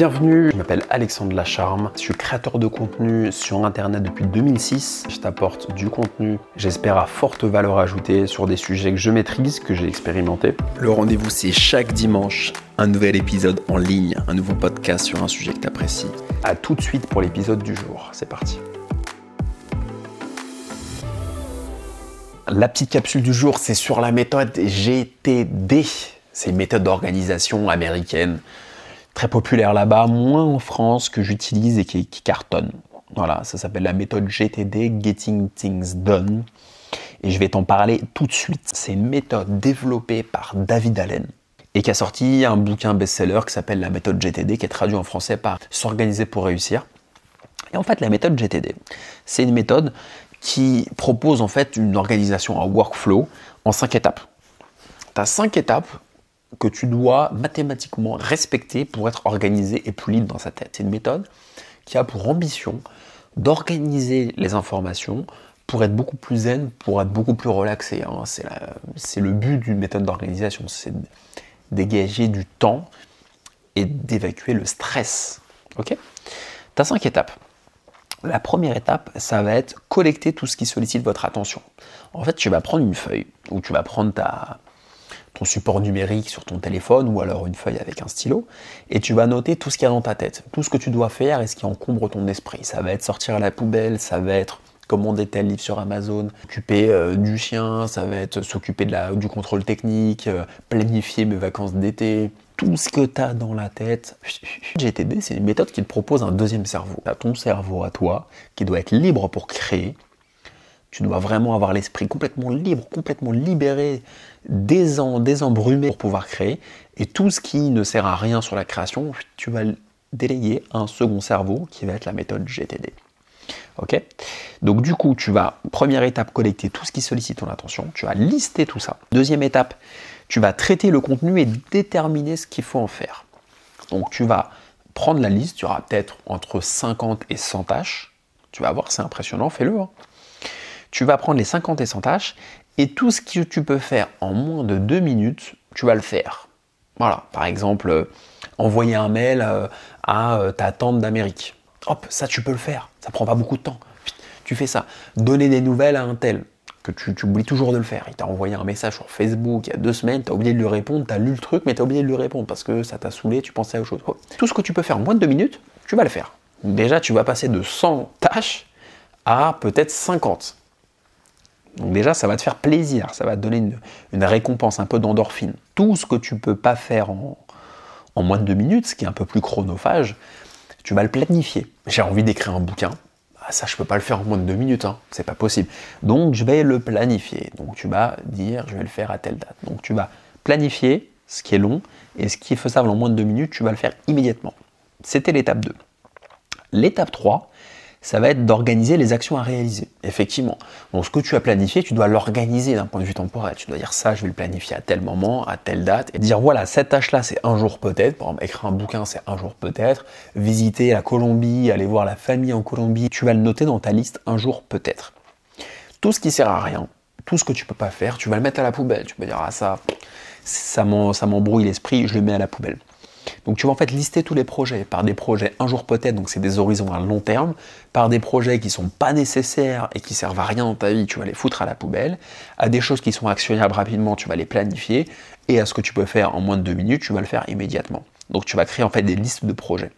Bienvenue, je m'appelle Alexandre Lacharme, je suis créateur de contenu sur Internet depuis 2006. Je t'apporte du contenu, j'espère à forte valeur ajoutée sur des sujets que je maîtrise, que j'ai expérimenté. Le rendez-vous c'est chaque dimanche, un nouvel épisode en ligne, un nouveau podcast sur un sujet que tu apprécies. A tout de suite pour l'épisode du jour, c'est parti. La petite capsule du jour, c'est sur la méthode GTD. C'est une méthode d'organisation américaine très populaire là-bas, moins en France que j'utilise et qui, cartonne. Voilà, ça s'appelle la méthode GTD, Getting Things Done. Et je vais t'en parler tout de suite. C'est une méthode développée par David Allen et qui a sorti un bouquin best-seller qui s'appelle la méthode GTD, qui est traduit en français par S'organiser pour réussir. Et en fait, la méthode GTD, c'est une méthode qui propose en fait une organisation, un workflow en cinq étapes. Tu as cinq étapes que tu dois mathématiquement respecter pour être organisé et plus libre dans sa tête. C'est une méthode qui a pour ambition d'organiser les informations pour être beaucoup plus zen, pour être beaucoup plus relaxé. Hein. C'est le but d'une méthode d'organisation, c'est dégager du temps et d'évacuer le stress. Ok? Tu as cinq étapes. La première étape, ça va être collecter tout ce qui sollicite votre attention. En fait, tu vas prendre une feuille ou tu vas prendre ta, support numérique sur ton téléphone ou alors une feuille avec un stylo et tu vas noter tout ce qu'il y a dans ta tête, tout ce que tu dois faire et ce qui encombre ton esprit. Ça va être sortir à la poubelle, ça va être commander tel livre sur Amazon, s'occuper euh, du chien, ça va être s'occuper du contrôle technique, euh, planifier mes vacances d'été, tout ce que tu as dans la tête. GTD, c'est une méthode qui te propose un deuxième cerveau. Tu ton cerveau à toi qui doit être libre pour créer. Tu dois vraiment avoir l'esprit complètement libre, complètement libéré, désembrumé pour pouvoir créer. Et tout ce qui ne sert à rien sur la création, tu vas déléguer un second cerveau qui va être la méthode GTD. Ok? Donc du coup, tu vas, première étape, collecter tout ce qui sollicite ton attention. Tu vas lister tout ça. Deuxième étape, tu vas traiter le contenu et déterminer ce qu'il faut en faire. Donc tu vas prendre la liste, tu auras peut-être entre 50 et 100 tâches. Tu vas voir, c'est impressionnant, fais-le. Hein. Tu vas prendre les 50 et 100 tâches et tout ce que tu peux faire en moins de 2 minutes, tu vas le faire. Voilà, par exemple, euh, envoyer un mail euh, à euh, ta tante d'Amérique. Hop, ça tu peux le faire, ça prend pas beaucoup de temps. Tu fais ça. Donner des nouvelles à un tel, que tu, oublies toujours de le faire. Il t'a envoyé un message sur Facebook il y a deux semaines, tu as oublié de lui répondre, tu as lu le truc, mais tu as oublié de lui répondre parce que ça t'a saoulé, tu pensais à autre chose. Tout ce que tu peux faire en moins de deux minutes, tu vas le faire. Déjà, tu vas passer de 100 tâches à peut-être 50. Donc déjà, ça va te faire plaisir, ça va te donner une, récompense, un peu d'endorphine. Tout ce que tu peux pas faire en, moins de deux minutes, ce qui est un peu plus chronophage, tu vas le planifier. J'ai envie d'écrire un bouquin, ah, ça je ne peux pas le faire en moins de deux minutes, hein. c'est pas possible. Donc je vais le planifier. Donc tu vas dire je vais le faire à telle date. Donc tu vas planifier ce qui est long et ce qui est faisable en moins de deux minutes, tu vas le faire immédiatement. C'était l'étape 2. L'étape 3, ça va être d'organiser les actions à réaliser. Effectivement. Donc ce que tu as planifié, tu dois l'organiser d'un point de vue temporel. Tu dois dire ça, je vais le planifier à tel moment, à telle date, et dire voilà, cette tâche-là, c'est un jour peut-être. Par exemple, écrire un bouquin, c'est un jour peut-être. Visiter la Colombie, aller voir la famille en Colombie, tu vas le noter dans ta liste un jour peut-être. Tout ce qui sert à rien, tout ce que tu peux pas faire, tu vas le mettre à la poubelle. Tu peux dire ah ça, ça m'embrouille l'esprit, je le mets à la poubelle. Donc tu vas en fait lister tous les projets par des projets un jour peut-être, donc c'est des horizons à long terme, par des projets qui ne sont pas nécessaires et qui servent à rien dans ta vie, tu vas les foutre à la poubelle, à des choses qui sont actionnables rapidement, tu vas les planifier, et à ce que tu peux faire en moins de deux minutes, tu vas le faire immédiatement. Donc tu vas créer en fait des listes de projets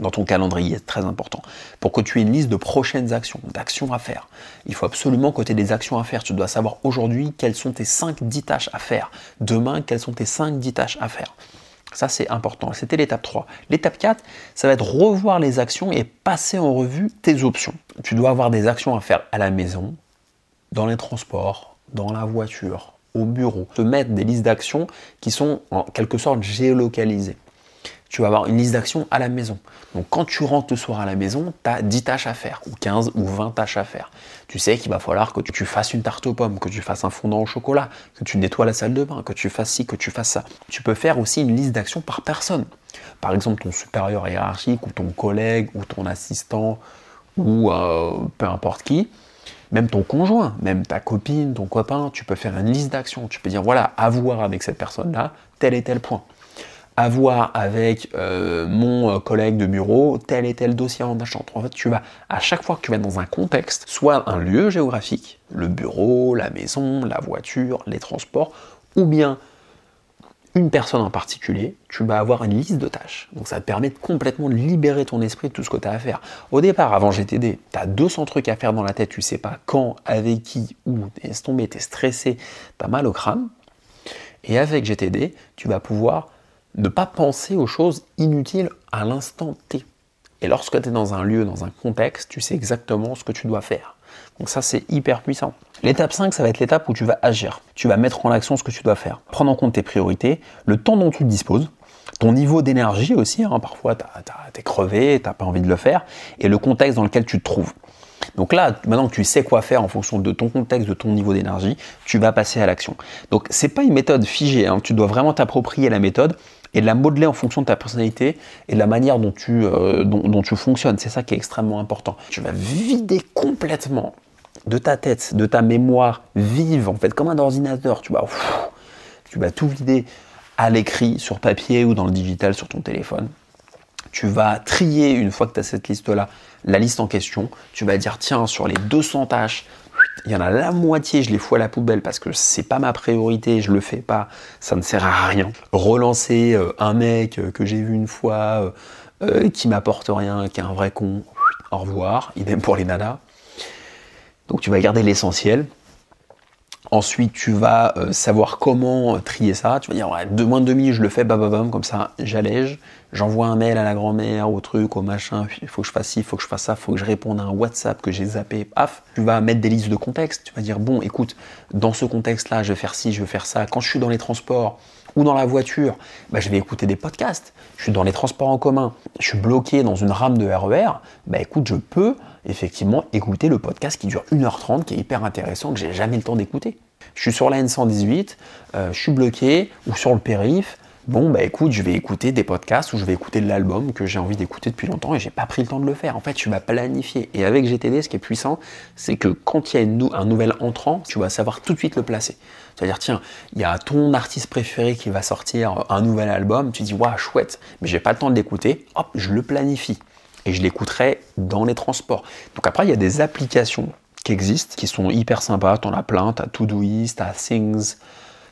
dans ton calendrier, c'est très important, pour que tu aies une liste de prochaines actions, d'actions à faire. Il faut absolument que des actions à faire. Tu dois savoir aujourd'hui quelles sont tes 5-10 tâches à faire. Demain, quelles sont tes 5-10 tâches à faire. Ça, c'est important. C'était l'étape 3. L'étape 4, ça va être revoir les actions et passer en revue tes options. Tu dois avoir des actions à faire à la maison, dans les transports, dans la voiture, au bureau. Te mettre des listes d'actions qui sont en quelque sorte géolocalisées tu vas avoir une liste d'actions à la maison. Donc quand tu rentres le soir à la maison, tu as 10 tâches à faire, ou 15 ou 20 tâches à faire. Tu sais qu'il va falloir que tu fasses une tarte aux pommes, que tu fasses un fondant au chocolat, que tu nettoies la salle de bain, que tu fasses ci, que tu fasses ça. Tu peux faire aussi une liste d'actions par personne. Par exemple, ton supérieur hiérarchique, ou ton collègue, ou ton assistant, ou euh, peu importe qui même ton conjoint, même ta copine, ton copain, tu peux faire une liste d'actions. Tu peux dire voilà, à voir avec cette personne-là, tel et tel point avoir avec euh, mon collègue de bureau tel et tel dossier en achat. En fait, tu vas, à chaque fois que tu vas dans un contexte, soit un lieu géographique, le bureau, la maison, la voiture, les transports, ou bien une personne en particulier, tu vas avoir une liste de tâches. Donc ça te permet de complètement libérer ton esprit de tout ce que tu as à faire. Au départ, avant GTD, tu as 200 trucs à faire dans la tête, tu sais pas quand, avec qui, où, t'es tombé, t'es stressé, tu as mal au crâne. Et avec GTD, tu vas pouvoir ne pas penser aux choses inutiles à l'instant T. Et lorsque tu es dans un lieu, dans un contexte, tu sais exactement ce que tu dois faire. Donc ça, c'est hyper puissant. L'étape 5, ça va être l'étape où tu vas agir. Tu vas mettre en action ce que tu dois faire. Prendre en compte tes priorités, le temps dont tu disposes, ton niveau d'énergie aussi, hein. parfois tu es crevé, tu n'as pas envie de le faire, et le contexte dans lequel tu te trouves. Donc là, maintenant que tu sais quoi faire en fonction de ton contexte, de ton niveau d'énergie, tu vas passer à l'action. Donc c'est pas une méthode figée, hein. tu dois vraiment t'approprier la méthode et de la modeler en fonction de ta personnalité et de la manière dont tu, euh, dont tu fonctionnes. C'est ça qui est extrêmement important. Tu vas vider complètement de ta tête, de ta mémoire vive, en fait, comme un ordinateur. Tu vas, tu vas tout vider à l'écrit, sur papier ou dans le digital, sur ton téléphone. Tu vas trier, une fois que tu as cette liste-là, la liste en question. Tu vas dire, tiens, sur les 200 tâches, il y en a la moitié, je les fous à la poubelle parce que c'est pas ma priorité, je le fais pas, ça ne sert à rien. Relancer euh, un mec euh, que j'ai vu une fois, euh, qui m'apporte rien, qui est un vrai con, au revoir, idem pour les nanas. Donc tu vas garder l'essentiel. Ensuite, tu vas euh, savoir comment trier ça. Tu vas dire, ouais, de moins de demi, je le fais, bababam, comme ça, j'allège. J'envoie un mail à la grand-mère, au truc, au machin. Il faut que je fasse ci, il faut que je fasse ça, il faut que je réponde à un WhatsApp que j'ai zappé. Paf, tu vas mettre des listes de contexte. Tu vas dire, bon, écoute, dans ce contexte-là, je vais faire ci, je vais faire ça. Quand je suis dans les transports ou dans la voiture, bah, je vais écouter des podcasts. Je suis dans les transports en commun. Je suis bloqué dans une rame de RER. E bah, écoute, je peux effectivement écouter le podcast qui dure 1h30, qui est hyper intéressant, que j'ai jamais le temps d'écouter. Je suis sur la N118, euh, je suis bloqué, ou sur le périph', bon bah écoute, je vais écouter des podcasts ou je vais écouter de l'album que j'ai envie d'écouter depuis longtemps et j'ai pas pris le temps de le faire. En fait, tu vas planifier. Et avec GTD, ce qui est puissant, c'est que quand il y a un nouvel entrant, tu vas savoir tout de suite le placer. C'est-à-dire, tiens, il y a ton artiste préféré qui va sortir un nouvel album, tu dis, waouh, chouette, mais j'ai pas le temps de l'écouter, hop, je le planifie et je l'écouterai dans les transports. Donc après, il y a des applications qui existent, qui sont hyper sympas, tu en as plein, tu as Todoist, tu as Things,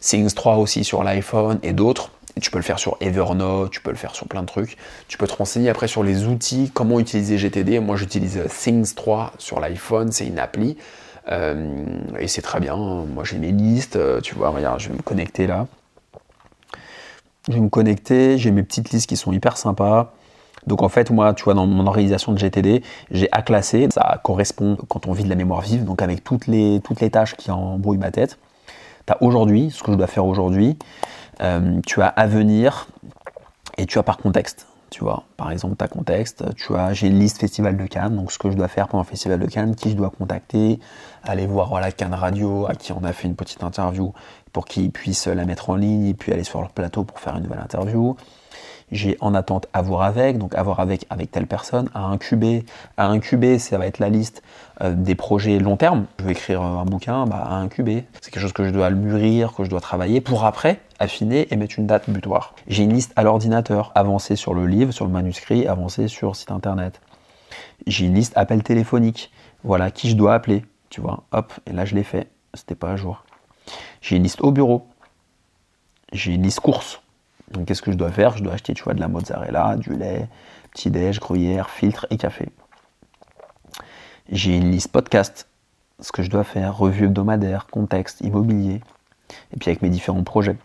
Things 3 aussi sur l'iPhone et d'autres. Tu peux le faire sur Evernote, tu peux le faire sur plein de trucs. Tu peux te renseigner après sur les outils, comment utiliser GTD. Moi, j'utilise Things 3 sur l'iPhone, c'est une appli. Euh, et c'est très bien. Moi, j'ai mes listes. Euh, tu vois, regarde, je vais me connecter là. Je vais me connecter. J'ai mes petites listes qui sont hyper sympas. Donc en fait, moi, tu vois, dans mon organisation de GTD, j'ai à classer. Ça correspond quand on vit de la mémoire vive, donc avec toutes les, tâches qui embrouillent ma tête. Tu as aujourd'hui, ce que je dois faire aujourd'hui. Euh, tu as à venir et tu as par contexte. Tu vois, par exemple, ta contexte, tu as, j'ai une liste Festival de Cannes, donc ce que je dois faire pendant le Festival de Cannes, qui je dois contacter, aller voir voilà, Cannes Radio, à qui on a fait une petite interview pour qu'ils puissent la mettre en ligne, et puis aller sur leur plateau pour faire une nouvelle interview j'ai en attente à voir avec, donc à voir avec avec telle personne, à incuber. À incuber, ça va être la liste euh, des projets long terme. Je vais écrire un bouquin, bah, à incuber. C'est quelque chose que je dois mûrir, que je dois travailler pour après affiner et mettre une date butoir. J'ai une liste à l'ordinateur, avancer sur le livre, sur le manuscrit, avancer sur site internet. J'ai une liste appel téléphonique. Voilà qui je dois appeler, tu vois. Hop, et là je l'ai fait. C'était pas à jour. J'ai une liste au bureau. J'ai une liste course donc qu'est-ce que je dois faire? Je dois acheter tu vois, de la mozzarella, du lait, petit déj, gruyère, filtre et café. J'ai une liste podcast, ce que je dois faire, revue hebdomadaire, contexte, immobilier, et puis avec mes différents projets.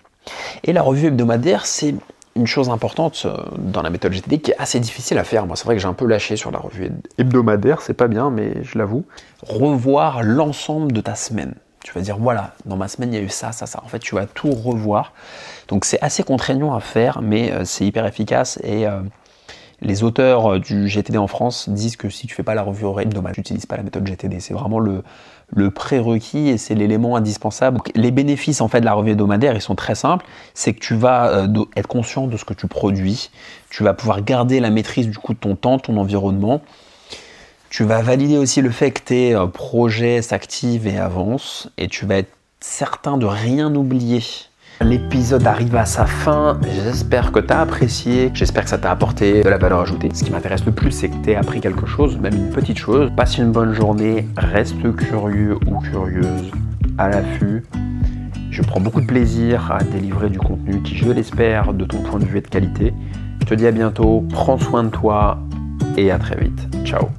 Et la revue hebdomadaire, c'est une chose importante euh, dans la méthode GTD qui est assez difficile à faire. Moi, c'est vrai que j'ai un peu lâché sur la revue hebdomadaire, c'est pas bien, mais je l'avoue. Revoir l'ensemble de ta semaine. Tu vas dire, voilà, dans ma semaine, il y a eu ça, ça, ça. En fait, tu vas tout revoir. Donc, c'est assez contraignant à faire, mais euh, c'est hyper efficace. Et euh, les auteurs euh, du GTD en France disent que si tu fais pas la revue hebdomadaire, tu n'utilises pas la méthode GTD. C'est vraiment le, prérequis et c'est l'élément indispensable. les bénéfices en fait de la revue hebdomadaire, ils sont très simples. C'est que tu vas être conscient de ce que tu produis. Tu vas pouvoir garder la maîtrise du coup de ton temps, ton environnement. Tu vas valider aussi le fait que tes projets s'activent et avancent et tu vas être certain de rien oublier L'épisode arrive à sa fin. J'espère que tu as apprécié. J'espère que ça t'a apporté de la valeur ajoutée. Ce qui m'intéresse le plus, c'est que tu aies appris quelque chose, même une petite chose. Passe une bonne journée. Reste curieux ou curieuse à l'affût. Je prends beaucoup de plaisir à délivrer du contenu qui, je l'espère, de ton point de vue est de qualité. Je te dis à bientôt. Prends soin de toi et à très vite. Ciao